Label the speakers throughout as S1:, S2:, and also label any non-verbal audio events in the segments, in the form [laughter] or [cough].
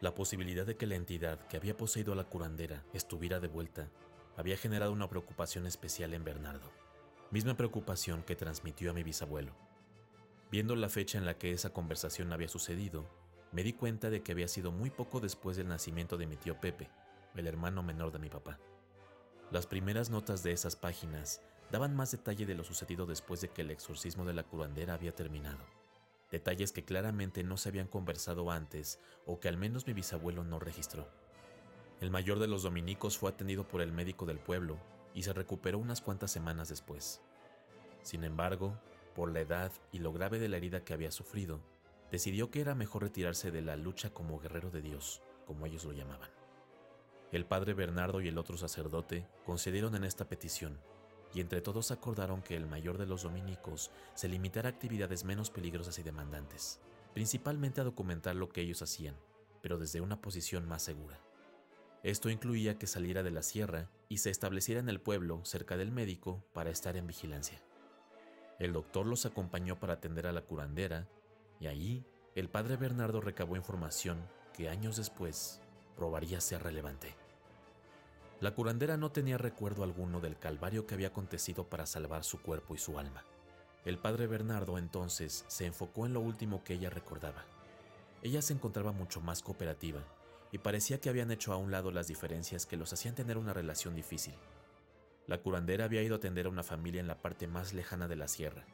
S1: La posibilidad de que la entidad que había poseído a la curandera estuviera de vuelta había generado una preocupación especial en Bernardo, misma preocupación que transmitió a mi bisabuelo. Viendo la fecha en la que esa conversación había sucedido, me di cuenta de que había sido muy poco después del nacimiento de mi tío Pepe, el hermano menor de mi papá. Las primeras notas de esas páginas daban más detalle de lo sucedido después de que el exorcismo de la curandera había terminado detalles que claramente no se habían conversado antes o que al menos mi bisabuelo no registró. El mayor de los dominicos fue atendido por el médico del pueblo y se recuperó unas cuantas semanas después. Sin embargo, por la edad y lo grave de la herida que había sufrido, decidió que era mejor retirarse de la lucha como guerrero de Dios, como ellos lo llamaban. El padre Bernardo y el otro sacerdote concedieron en esta petición y entre todos acordaron que el mayor de los dominicos se limitara a actividades menos peligrosas y demandantes, principalmente a documentar lo que ellos hacían, pero desde una posición más segura. Esto incluía que saliera de la sierra y se estableciera en el pueblo cerca del médico para estar en vigilancia. El doctor los acompañó para atender a la curandera y allí el padre Bernardo recabó información que años después probaría ser relevante. La curandera no tenía recuerdo alguno del calvario que había acontecido para salvar su cuerpo y su alma. El padre Bernardo entonces se enfocó en lo último que ella recordaba. Ella se encontraba mucho más cooperativa y parecía que habían hecho a un lado las diferencias que los hacían tener una relación difícil. La curandera había ido a atender a una familia en la parte más lejana de la sierra.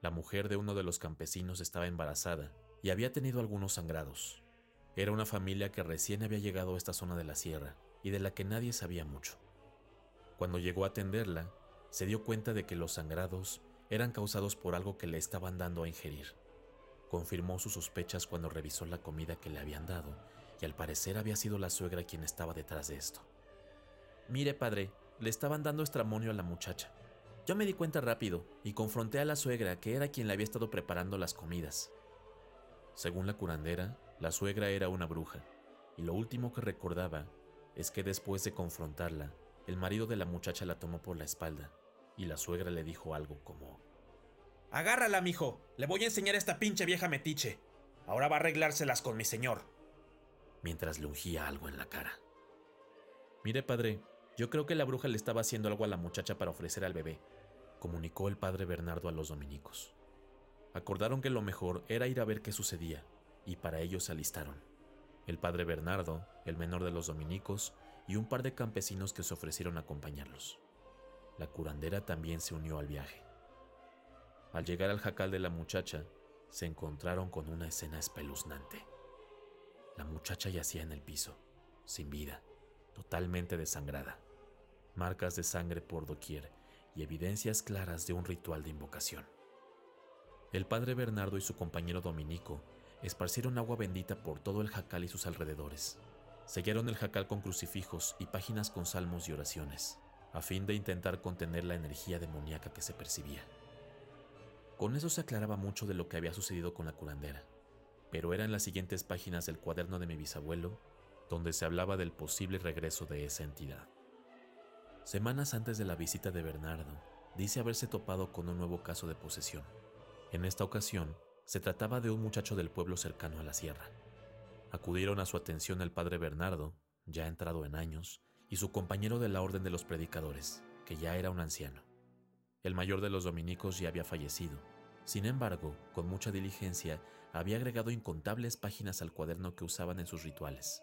S1: La mujer de uno de los campesinos estaba embarazada y había tenido algunos sangrados. Era una familia que recién había llegado a esta zona de la sierra y de la que nadie sabía mucho. Cuando llegó a atenderla, se dio cuenta de que los sangrados eran causados por algo que le estaban dando a ingerir. Confirmó sus sospechas cuando revisó la comida que le habían dado y al parecer había sido la suegra quien estaba detrás de esto. Mire, padre, le estaban dando estramonio a la muchacha. Yo me di cuenta rápido y confronté a la suegra que era quien le había estado preparando las comidas. Según la curandera, la suegra era una bruja, y lo último que recordaba es que después de confrontarla, el marido de la muchacha la tomó por la espalda y la suegra le dijo algo como:
S2: Agárrala, mijo, le voy a enseñar a esta pinche vieja metiche. Ahora va a arreglárselas con mi señor.
S1: Mientras le ungía algo en la cara. Mire, padre, yo creo que la bruja le estaba haciendo algo a la muchacha para ofrecer al bebé, comunicó el padre Bernardo a los dominicos. Acordaron que lo mejor era ir a ver qué sucedía, y para ello se alistaron el padre Bernardo, el menor de los dominicos, y un par de campesinos que se ofrecieron a acompañarlos. La curandera también se unió al viaje. Al llegar al jacal de la muchacha, se encontraron con una escena espeluznante. La muchacha yacía en el piso, sin vida, totalmente desangrada, marcas de sangre por doquier y evidencias claras de un ritual de invocación. El padre Bernardo y su compañero dominico esparcieron agua bendita por todo el jacal y sus alrededores. Sellaron el jacal con crucifijos y páginas con salmos y oraciones, a fin de intentar contener la energía demoníaca que se percibía. Con eso se aclaraba mucho de lo que había sucedido con la curandera, pero eran las siguientes páginas del cuaderno de mi bisabuelo donde se hablaba del posible regreso de esa entidad. Semanas antes de la visita de Bernardo, dice haberse topado con un nuevo caso de posesión. En esta ocasión, se trataba de un muchacho del pueblo cercano a la sierra. Acudieron a su atención el padre Bernardo, ya entrado en años, y su compañero de la orden de los predicadores, que ya era un anciano. El mayor de los dominicos ya había fallecido. Sin embargo, con mucha diligencia, había agregado incontables páginas al cuaderno que usaban en sus rituales.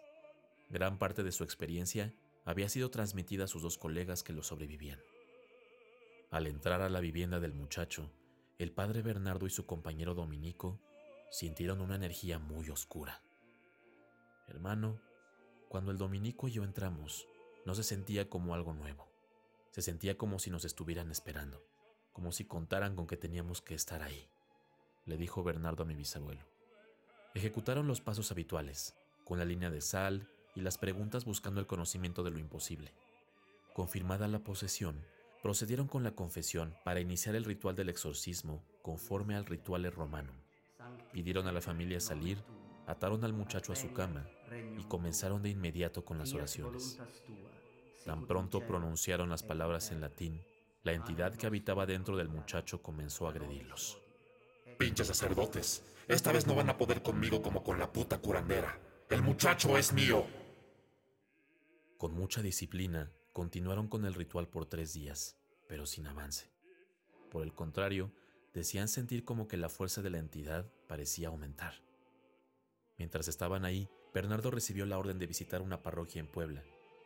S1: Gran parte de su experiencia había sido transmitida a sus dos colegas que lo sobrevivían. Al entrar a la vivienda del muchacho, el padre Bernardo y su compañero Dominico sintieron una energía muy oscura. Hermano, cuando el Dominico y yo entramos, no se sentía como algo nuevo. Se sentía como si nos estuvieran esperando, como si contaran con que teníamos que estar ahí, le dijo Bernardo a mi bisabuelo. Ejecutaron los pasos habituales, con la línea de sal y las preguntas buscando el conocimiento de lo imposible. Confirmada la posesión, procedieron con la confesión para iniciar el ritual del exorcismo conforme al ritual romano. Pidieron a la familia salir, ataron al muchacho a su cama y comenzaron de inmediato con las oraciones. Tan pronto pronunciaron las palabras en latín, la entidad que habitaba dentro del muchacho comenzó a agredirlos.
S3: Pinches sacerdotes, esta vez no van a poder conmigo como con la puta curandera. El muchacho es mío.
S1: Con mucha disciplina, continuaron con el ritual por tres días, pero sin avance. Por el contrario, decían sentir como que la fuerza de la entidad parecía aumentar. Mientras estaban ahí, Bernardo recibió la orden de visitar una parroquia en Puebla,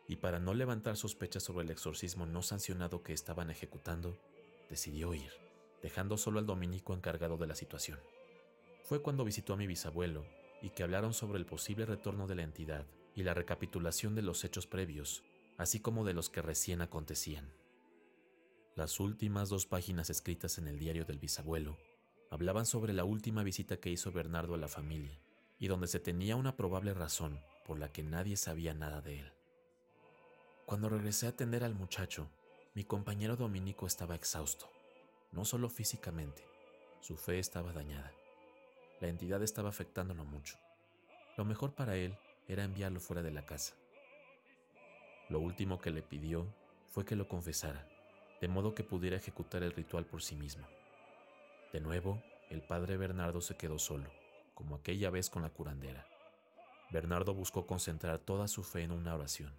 S1: y para no levantar sospechas sobre el exorcismo no sancionado que estaban ejecutando, decidió ir, dejando solo al dominico encargado de la situación. Fue cuando visitó a mi bisabuelo y que hablaron sobre el posible retorno de la entidad y la recapitulación de los hechos previos, así como de los que recién acontecían. Las últimas dos páginas escritas en el diario del bisabuelo hablaban sobre la última visita que hizo Bernardo a la familia y donde se tenía una probable razón por la que nadie sabía nada de él. Cuando regresé a atender al muchacho, mi compañero Dominico estaba exhausto, no solo físicamente, su fe estaba dañada. La entidad estaba afectándolo mucho. Lo mejor para él era enviarlo fuera de la casa. Lo último que le pidió fue que lo confesara, de modo que pudiera ejecutar el ritual por sí mismo. De nuevo, el padre Bernardo se quedó solo, como aquella vez con la curandera. Bernardo buscó concentrar toda su fe en una oración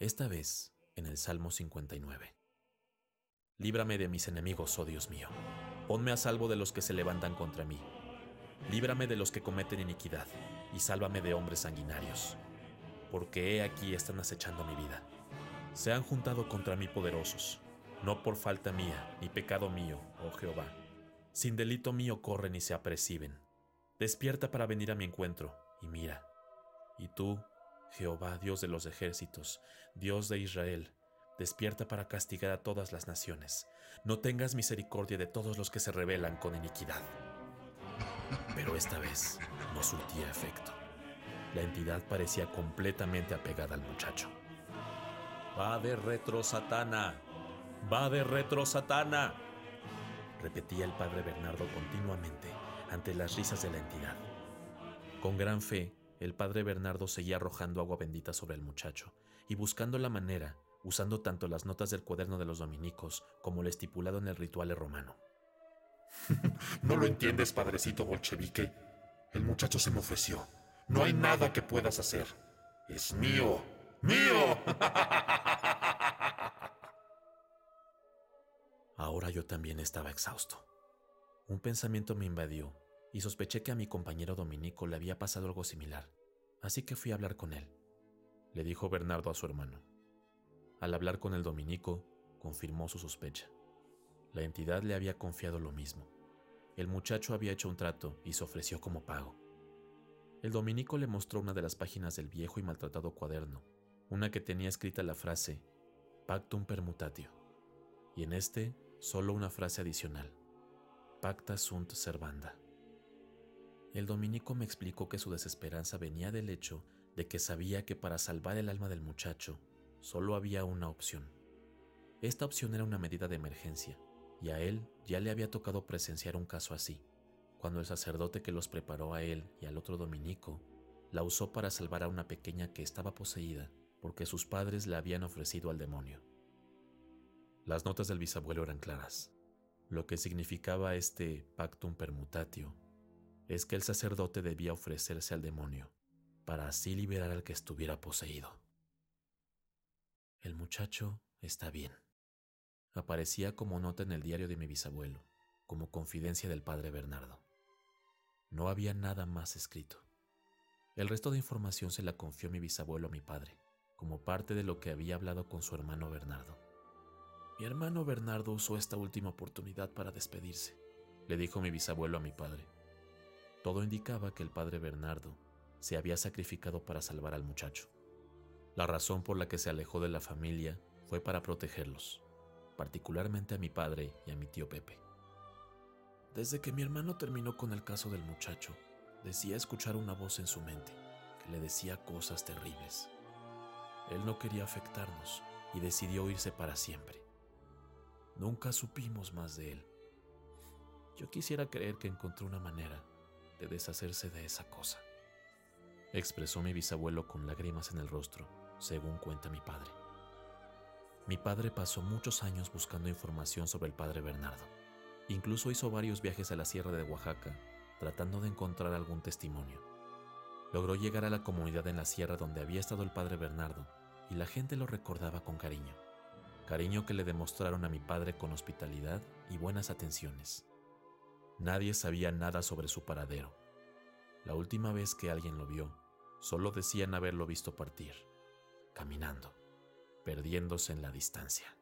S1: esta vez en el Salmo 59. Líbrame de mis enemigos, oh Dios mío. Ponme a salvo de los que se levantan contra mí. Líbrame de los que cometen iniquidad, y sálvame de hombres sanguinarios. Porque he aquí están acechando mi vida. Se han juntado contra mí poderosos, no por falta mía, ni pecado mío, oh Jehová. Sin delito mío corren y se aperciben. Despierta para venir a mi encuentro, y mira. Y tú, Jehová, Dios de los ejércitos, Dios de Israel, despierta para castigar a todas las naciones. No tengas misericordia de todos los que se rebelan con iniquidad. Pero esta vez no surtía efecto. La entidad parecía completamente apegada al muchacho. Va de retro, Satana. Va de retro, Satana. Repetía el padre Bernardo continuamente ante las risas de la entidad. Con gran fe, el padre Bernardo seguía arrojando agua bendita sobre el muchacho y buscando la manera, usando tanto las notas del cuaderno de los dominicos como lo estipulado en el ritual romano. [laughs]
S3: ¿No lo entiendes, padrecito bolchevique? El muchacho se me ofreció. No hay nada que puedas hacer. Es mío. ¡Mío! [laughs]
S1: Ahora yo también estaba exhausto. Un pensamiento me invadió y sospeché que a mi compañero Dominico le había pasado algo similar, así que fui a hablar con él, le dijo Bernardo a su hermano. Al hablar con el Dominico, confirmó su sospecha. La entidad le había confiado lo mismo. El muchacho había hecho un trato y se ofreció como pago. El dominico le mostró una de las páginas del viejo y maltratado cuaderno, una que tenía escrita la frase Pactum permutatio, y en este solo una frase adicional, Pacta sunt servanda. El dominico me explicó que su desesperanza venía del hecho de que sabía que para salvar el alma del muchacho solo había una opción. Esta opción era una medida de emergencia, y a él ya le había tocado presenciar un caso así, cuando el sacerdote que los preparó a él y al otro dominico la usó para salvar a una pequeña que estaba poseída porque sus padres la habían ofrecido al demonio. Las notas del bisabuelo eran claras. Lo que significaba este pactum permutatio es que el sacerdote debía ofrecerse al demonio para así liberar al que estuviera poseído. El muchacho está bien. Aparecía como nota en el diario de mi bisabuelo, como confidencia del padre Bernardo. No había nada más escrito. El resto de información se la confió mi bisabuelo a mi padre, como parte de lo que había hablado con su hermano Bernardo. Mi hermano Bernardo usó esta última oportunidad para despedirse, le dijo mi bisabuelo a mi padre. Todo indicaba que el padre Bernardo se había sacrificado para salvar al muchacho. La razón por la que se alejó de la familia fue para protegerlos, particularmente a mi padre y a mi tío Pepe. Desde que mi hermano terminó con el caso del muchacho, decía escuchar una voz en su mente que le decía cosas terribles. Él no quería afectarnos y decidió irse para siempre. Nunca supimos más de él. Yo quisiera creer que encontró una manera de deshacerse de esa cosa, expresó mi bisabuelo con lágrimas en el rostro, según cuenta mi padre. Mi padre pasó muchos años buscando información sobre el padre Bernardo. Incluso hizo varios viajes a la sierra de Oaxaca tratando de encontrar algún testimonio. Logró llegar a la comunidad en la sierra donde había estado el padre Bernardo y la gente lo recordaba con cariño. Cariño que le demostraron a mi padre con hospitalidad y buenas atenciones. Nadie sabía nada sobre su paradero. La última vez que alguien lo vio, solo decían haberlo visto partir, caminando, perdiéndose en la distancia.